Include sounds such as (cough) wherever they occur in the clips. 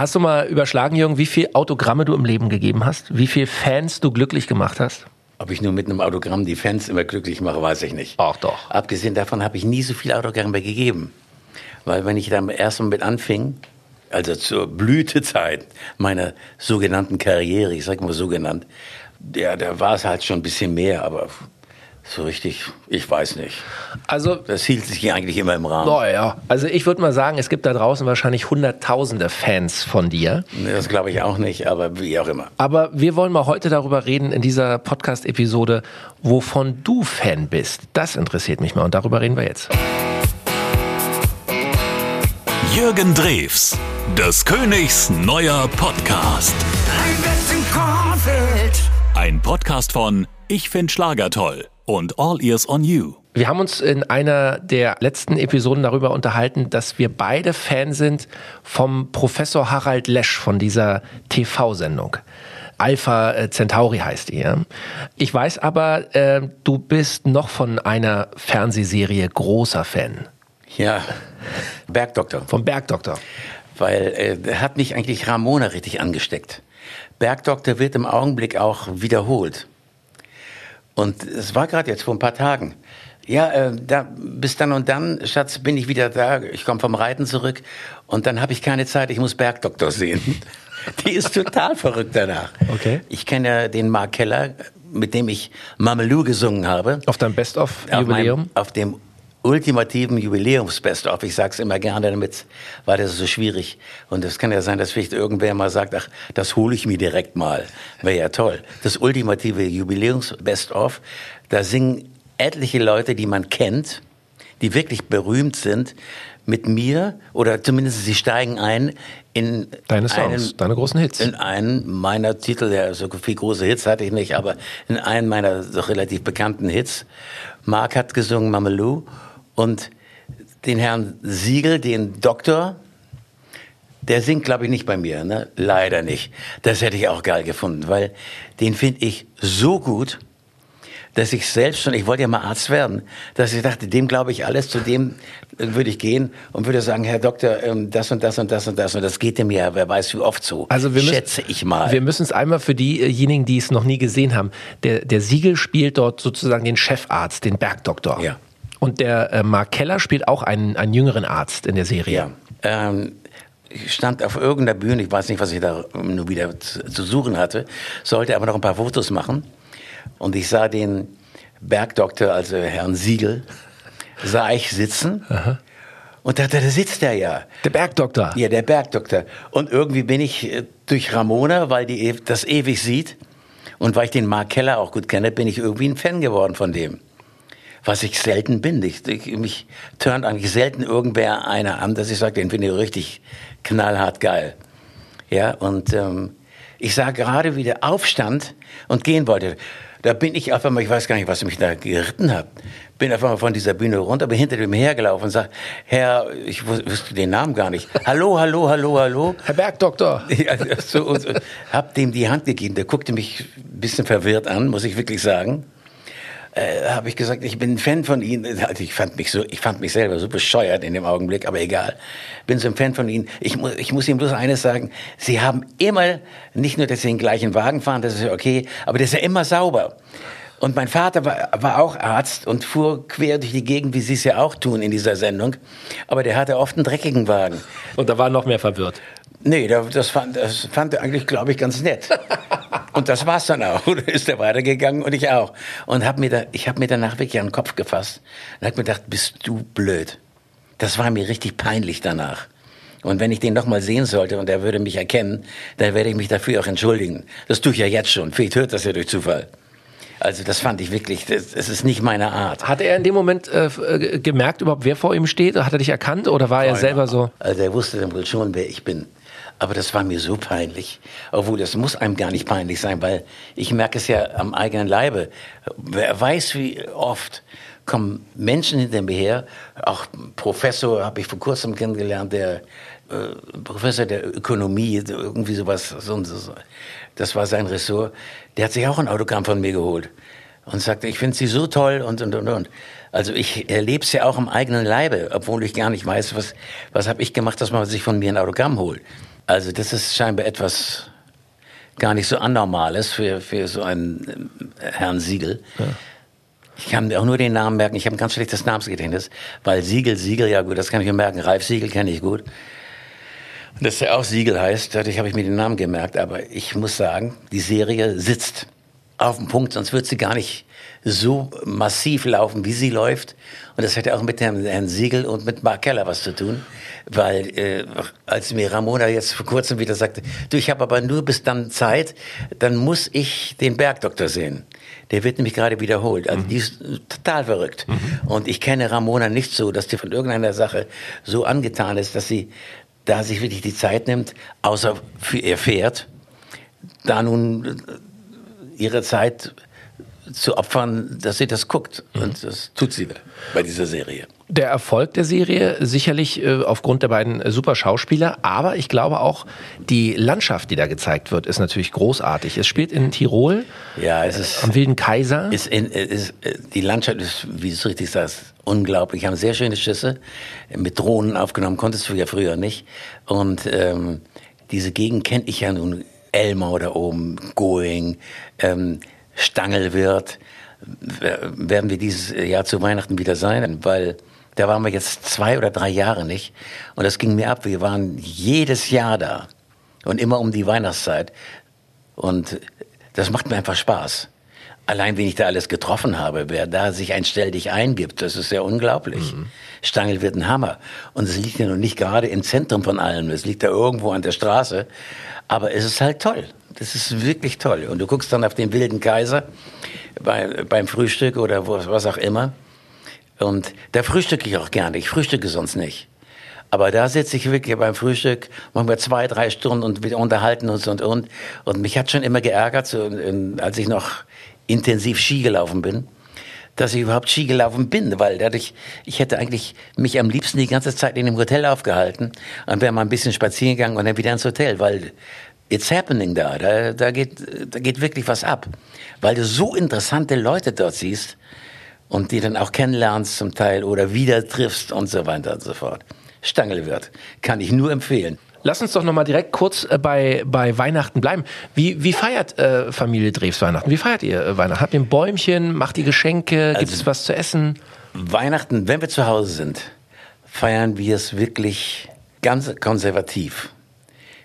Hast du mal überschlagen, Jürgen, wie viele Autogramme du im Leben gegeben hast? Wie viele Fans du glücklich gemacht hast? Ob ich nur mit einem Autogramm die Fans immer glücklich mache, weiß ich nicht. Ach doch. Abgesehen davon habe ich nie so viele Autogramme gegeben. Weil wenn ich dann erst mal mit anfing, also zur Blütezeit meiner sogenannten Karriere, ich sage mal so genannt, ja, da war es halt schon ein bisschen mehr, aber so richtig, ich weiß nicht. Also, Das hielt sich eigentlich immer im Rahmen. naja, also ich würde mal sagen, es gibt da draußen wahrscheinlich hunderttausende Fans von dir. Das glaube ich auch nicht, aber wie auch immer. Aber wir wollen mal heute darüber reden in dieser Podcast-Episode, wovon du Fan bist. Das interessiert mich mal und darüber reden wir jetzt. Jürgen Drews, des Königs neuer Podcast. Ein Podcast von Ich find Schlager toll und All Ears on You. Wir haben uns in einer der letzten Episoden darüber unterhalten, dass wir beide Fan sind vom Professor Harald Lesch von dieser TV-Sendung. Alpha äh, Centauri heißt die. Ja? Ich weiß aber, äh, du bist noch von einer Fernsehserie großer Fan. Ja, Bergdoktor. Vom Bergdoktor. Weil äh, hat mich eigentlich Ramona richtig angesteckt. Bergdoktor wird im Augenblick auch wiederholt. Und es war gerade jetzt vor ein paar Tagen. Ja, äh, da, bis dann und dann, Schatz, bin ich wieder da. Ich komme vom Reiten zurück und dann habe ich keine Zeit. Ich muss Bergdoktor sehen. (laughs) Die ist total verrückt danach. Okay. Ich kenne ja den Mark Keller, mit dem ich Mamelou gesungen habe. Auf deinem Auf, Best-of-Jubiläum. meinem, auf dem ultimativen Jubiläums-Best-of. Ich sag's immer gerne, damit war das so schwierig. Und es kann ja sein, dass vielleicht irgendwer mal sagt, ach, das hole ich mir direkt mal. Wäre ja toll. Das ultimative Jubiläums-Best-of, da singen etliche Leute, die man kennt, die wirklich berühmt sind, mit mir, oder zumindest sie steigen ein in Deine Songs, einen, deine großen Hits. in einen meiner Titel, ja, so viel große Hits hatte ich nicht, aber in einen meiner doch relativ bekannten Hits. Mark hat gesungen Mamelou und den Herrn Siegel, den Doktor, der singt, glaube ich, nicht bei mir, ne? Leider nicht. Das hätte ich auch geil gefunden, weil den finde ich so gut, dass ich selbst schon, ich wollte ja mal Arzt werden, dass ich dachte, dem glaube ich alles, zu dem äh, würde ich gehen und würde sagen, Herr Doktor, ähm, das und das und das und das und das geht dem ja, wer weiß wie oft so. Also wir müssen, schätze ich mal. Wir müssen es einmal für diejenigen, die es noch nie gesehen haben. Der, der Siegel spielt dort sozusagen den Chefarzt, den Bergdoktor. Ja. Und der äh, Mark Keller spielt auch einen, einen jüngeren Arzt in der Serie. Ja. Ähm, ich stand auf irgendeiner Bühne, ich weiß nicht, was ich da nur wieder zu, suchen hatte, sollte aber noch ein paar Fotos machen. Und ich sah den Bergdoktor, also Herrn Siegel, sah ich sitzen. Und dachte, da sitzt er ja. Der Bergdoktor. Ja, der Bergdoktor. Und irgendwie bin ich äh, durch Ramona, weil die ew- das ewig sieht und weil ich den Mark Keller auch gut kenne, bin ich irgendwie ein Fan geworden von dem. Was ich selten bin. Ich, ich, mich turnt eigentlich selten irgendwer einer an, dass ich sage, den finde ich richtig knallhart geil. Ja, und ähm, ich sah gerade, wie der aufstand und gehen wollte. Da bin ich auf einmal, ich weiß gar nicht, was mich da geritten hat, bin auf einmal von dieser Bühne runter, bin hinter dem hergelaufen und sag, Herr, ich wus- wusste den Namen gar nicht. Hallo, hallo, hallo, hallo. Herr Bergdoktor. (laughs) Ja, so und so. Hab dem die Hand gegeben. Der guckte mich ein bisschen verwirrt an, muss ich wirklich sagen. Äh, habe ich gesagt, ich bin ein Fan von Ihnen. Also ich fand mich so, ich fand mich selber so bescheuert in dem Augenblick, aber egal. Bin so ein Fan von Ihnen. Ich muss, ich muss Ihnen bloß eines sagen: Sie haben immer nicht nur, dass Sie den gleichen Wagen fahren, das ist ja okay, aber das ist ja immer sauber. Und mein Vater war, war auch Arzt und fuhr quer durch die Gegend, wie Sie es ja auch tun in dieser Sendung. Aber der hatte oft einen dreckigen Wagen. Und da war noch mehr verwirrt. Nee, da- das fand, das fand er eigentlich, glaube ich, ganz nett. (laughs) Und das war's dann auch. (laughs) Da ist er weitergegangen und ich auch. Und hab mir da, ich habe mir danach wirklich an den Kopf gefasst und hab mir gedacht, bist du blöd. Das war mir richtig peinlich danach. Und wenn ich den noch mal sehen sollte und er würde mich erkennen, dann werde ich mich dafür auch entschuldigen. Das tue ich ja jetzt schon. Vielleicht hört das ja durch Zufall. Also das fand ich wirklich, das, das ist nicht meine Art. Hat er in dem Moment äh, äh, gemerkt überhaupt, wer vor ihm steht? Hat er dich erkannt oder war er selber so? Also er wusste dann wohl schon, wer ich bin. Aber das war mir so peinlich. Obwohl, das muss einem gar nicht peinlich sein, weil ich merke es ja am eigenen Leibe. Wer weiß, wie oft kommen Menschen hinter mir her, auch Professor habe ich vor kurzem kennengelernt, der äh, Professor der Ökonomie, irgendwie sowas, so, so. das war sein Ressort, der hat sich auch ein Autogramm von mir geholt und sagte, ich finde sie so toll und, und, und, und. Also ich erlebe es ja auch im eigenen Leibe, obwohl ich gar nicht weiß, was, was habe ich gemacht, dass man sich von mir ein Autogramm holt. Also das ist scheinbar etwas gar nicht so Anormales für, für so einen äh, Herrn Siegel. Ja. Ich kann mir auch nur den Namen merken. Ich habe ein ganz schlechtes Namensgedächtnis, weil Siegel, Siegel, ja gut, das kann ich mir merken. Ralf Siegel kenne ich gut. Und dass er auch Siegel heißt, dadurch habe ich mir den Namen gemerkt. Aber ich muss sagen, die Serie sitzt auf dem Punkt, sonst wird sie gar nicht so massiv laufen, wie sie läuft. Und das hätte auch mit Herrn, Herrn Siegel und mit Mark Keller was zu tun. Weil äh, als mir Ramona jetzt vor kurzem wieder sagte, du, ich habe aber nur bis dann Zeit, dann muss ich den Bergdoktor sehen. Der wird nämlich gerade wiederholt. Also mhm. die ist total verrückt. Mhm. Und ich kenne Ramona nicht so, dass die von irgendeiner Sache so angetan ist, dass sie da sich wirklich die Zeit nimmt, außer für ihr Pferd, da nun ihre Zeit zu opfern, dass sie das guckt. Mhm. Und das tut sie bei dieser Serie. Der Erfolg der Serie sicherlich äh, aufgrund der beiden äh, super Schauspieler, aber ich glaube auch die Landschaft, die da gezeigt wird, ist natürlich großartig. Es spielt in Tirol, ja, es ist, äh, am Wilden Kaiser. Ist in, ist, äh, die Landschaft ist, wie du es richtig sagst, unglaublich. Wir haben sehr schöne Schüsse mit Drohnen aufgenommen, konntest du ja früher nicht. Und ähm, diese Gegend kennt ich ja nun. Elmau da oben, Going, ähm, Stangelwirt, werden wir dieses Jahr zu Weihnachten wieder sein, weil da waren wir jetzt zwei oder drei Jahre nicht. Und das ging mir ab. Wir waren jedes Jahr da. Und immer um die Weihnachtszeit. Und das macht mir einfach Spaß. Allein, wenn ich da alles getroffen habe, wer da sich ein Stell dich eingibt, das ist ja unglaublich. Mhm. Stangel wird ein Hammer. Und es liegt ja noch nicht gerade im Zentrum von allem. Es liegt da irgendwo an der Straße. Aber es ist halt toll. Das ist wirklich toll. Und du guckst dann auf den wilden Kaiser bei, beim Frühstück oder was auch immer. Und da frühstücke ich auch gerne. Ich frühstücke sonst nicht. Aber da sitze ich wirklich beim Frühstück, machen wir zwei, drei Stunden und wir unterhalten uns und und. Und mich hat schon immer geärgert, so, als ich noch intensiv Ski gelaufen bin, dass ich überhaupt Ski gelaufen bin, weil dadurch, ich hätte eigentlich mich am liebsten die ganze Zeit in dem Hotel aufgehalten und wäre mal ein bisschen spazieren gegangen und dann wieder ins Hotel, weil it's happening da, da, da geht, da geht wirklich was ab, weil du so interessante Leute dort siehst und die dann auch kennenlernst zum Teil oder wieder triffst und so weiter und so fort. Stangelwirt, kann ich nur empfehlen. Lass uns doch noch mal direkt kurz äh, bei, bei Weihnachten bleiben. Wie, wie feiert äh, Familie Drews Weihnachten? Wie feiert ihr äh, Weihnachten? Habt ihr ein Bäumchen? Macht ihr Geschenke? Gibt also, es was zu essen? Weihnachten, wenn wir zu Hause sind, feiern wir es wirklich ganz konservativ.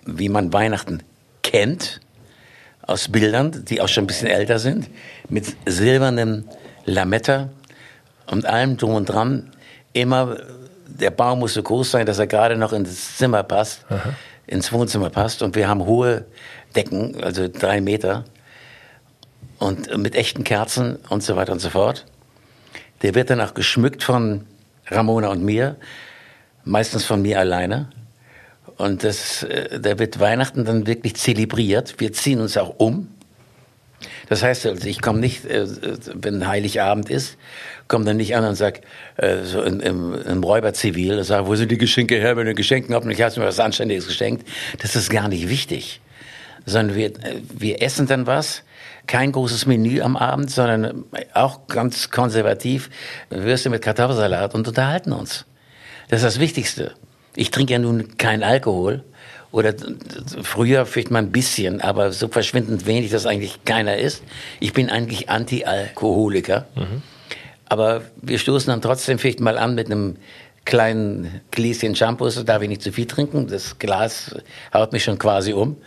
Wie man Weihnachten kennt, aus Bildern, die auch schon ein bisschen älter sind, mit silbernem Lametta und allem drum und dran. Immer, der Baum muss so groß sein, dass er gerade noch ins Zimmer passt, Aha. ins Wohnzimmer passt. Und wir haben hohe Decken, also drei Meter. Und mit echten Kerzen und so weiter und so fort. Der wird dann auch geschmückt von Ramona und mir, meistens von mir alleine. Und das, äh, da wird Weihnachten dann wirklich zelebriert. Wir ziehen uns auch um. Das heißt, also ich komme nicht, äh, wenn Heiligabend ist, komme dann nicht an und sag äh, so im, im, im Räuberzivil, sag, wo sind die Geschenke her, wenn du Geschenken habt und ich habe mir was Anständiges geschenkt. Das ist gar nicht wichtig. Sondern wir, wir essen dann was, kein großes Menü am Abend, sondern auch ganz konservativ, Würste mit Kartoffelsalat und unterhalten uns. Das ist das Wichtigste. Ich trinke ja nun keinen Alkohol, oder früher vielleicht mal ein bisschen, aber so verschwindend wenig, dass eigentlich keiner ist. Ich bin eigentlich Anti-Alkoholiker. Mhm. Aber wir stoßen dann trotzdem vielleicht mal an mit einem kleinen Gläschen Shampoo, so darf ich nicht zu viel trinken. Das Glas haut mich schon quasi um.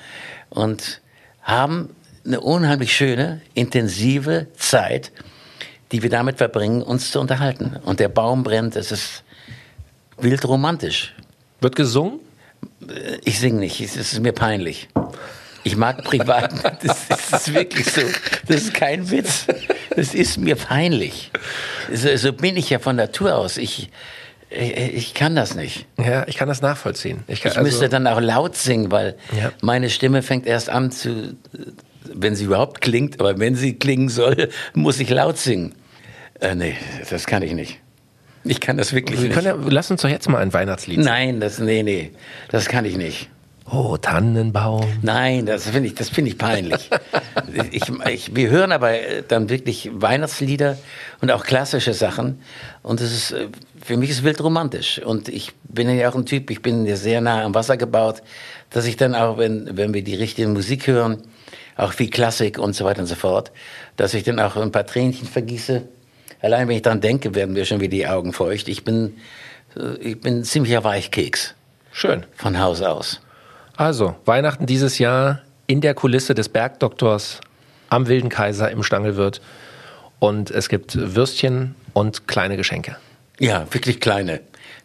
Und haben eine unheimlich schöne, intensive Zeit, die wir damit verbringen, uns zu unterhalten. Und der Baum brennt, es ist wild romantisch. Wird gesungen? Ich singe nicht, es ist mir peinlich. Ich mag privat, (laughs) das, ist wirklich so. Das ist kein Witz. Das ist mir peinlich. So, so bin ich ja von Natur aus. Ich, ich kann das nicht. Ja, ich kann das nachvollziehen. Ich, kann, ich müsste also, dann auch laut singen, weil ja. meine Stimme fängt erst an zu, wenn sie überhaupt klingt, aber wenn sie klingen soll, muss ich laut singen. Äh, nee, das kann ich nicht. Ich kann das wirklich Wir nicht. Ja, lass uns doch jetzt mal ein Weihnachtslied. Nein, das, nee, nee, das kann ich nicht. Oh, Tannenbaum. Nein, das finde ich, das finde ich peinlich. (laughs) ich, ich, wir hören aber dann wirklich Weihnachtslieder und auch klassische Sachen. Und es ist, für mich ist wild romantisch. Und ich bin ja auch ein Typ, ich bin ja sehr nah am Wasser gebaut, dass ich dann auch, wenn, wenn wir die richtige Musik hören, auch wie Klassik und so weiter und so fort, dass ich dann auch ein paar Tränchen vergieße. Allein wenn ich daran denke, werden mir schon wieder die Augen feucht. Ich bin, ich bin ziemlicher Weichkeks. Schön. Von Haus aus. Also, Weihnachten dieses Jahr in der Kulisse des Bergdoktors am Wilden Kaiser im Stangelwirt. Und es gibt Würstchen und kleine Geschenke. Ja, wirklich kleine.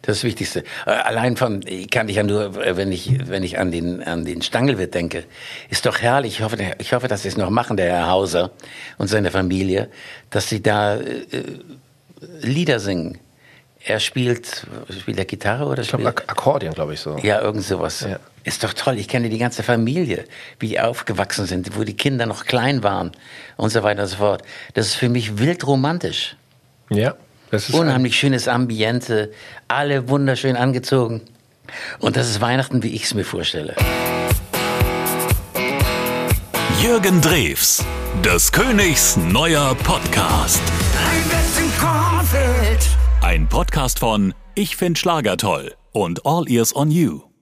Das ist das Wichtigste. Äh, allein von, kann ich ja nur, äh, wenn ich, wenn ich an den, an den Stangelwirt denke, ist doch herrlich. Ich hoffe, ich hoffe, dass sie es noch machen, der Herr Hauser und seine Familie, dass sie da äh, Lieder singen. Er spielt, spielt er Gitarre oder ich glaube Akkordeon, glaube ich so. Ja, irgend sowas. Ja. Ist doch toll. Ich kenne die ganze Familie, wie die aufgewachsen sind, wo die Kinder noch klein waren und so weiter und so fort. Das ist für mich wild romantisch. Ja. Das ist Unheimlich schönes Ambiente, alle wunderschön angezogen. Und das ist Weihnachten, wie ich es mir vorstelle. Jürgen Drews, des Königs neuer Podcast. Ein Podcast von Ich find Schlager toll und All Ears on You.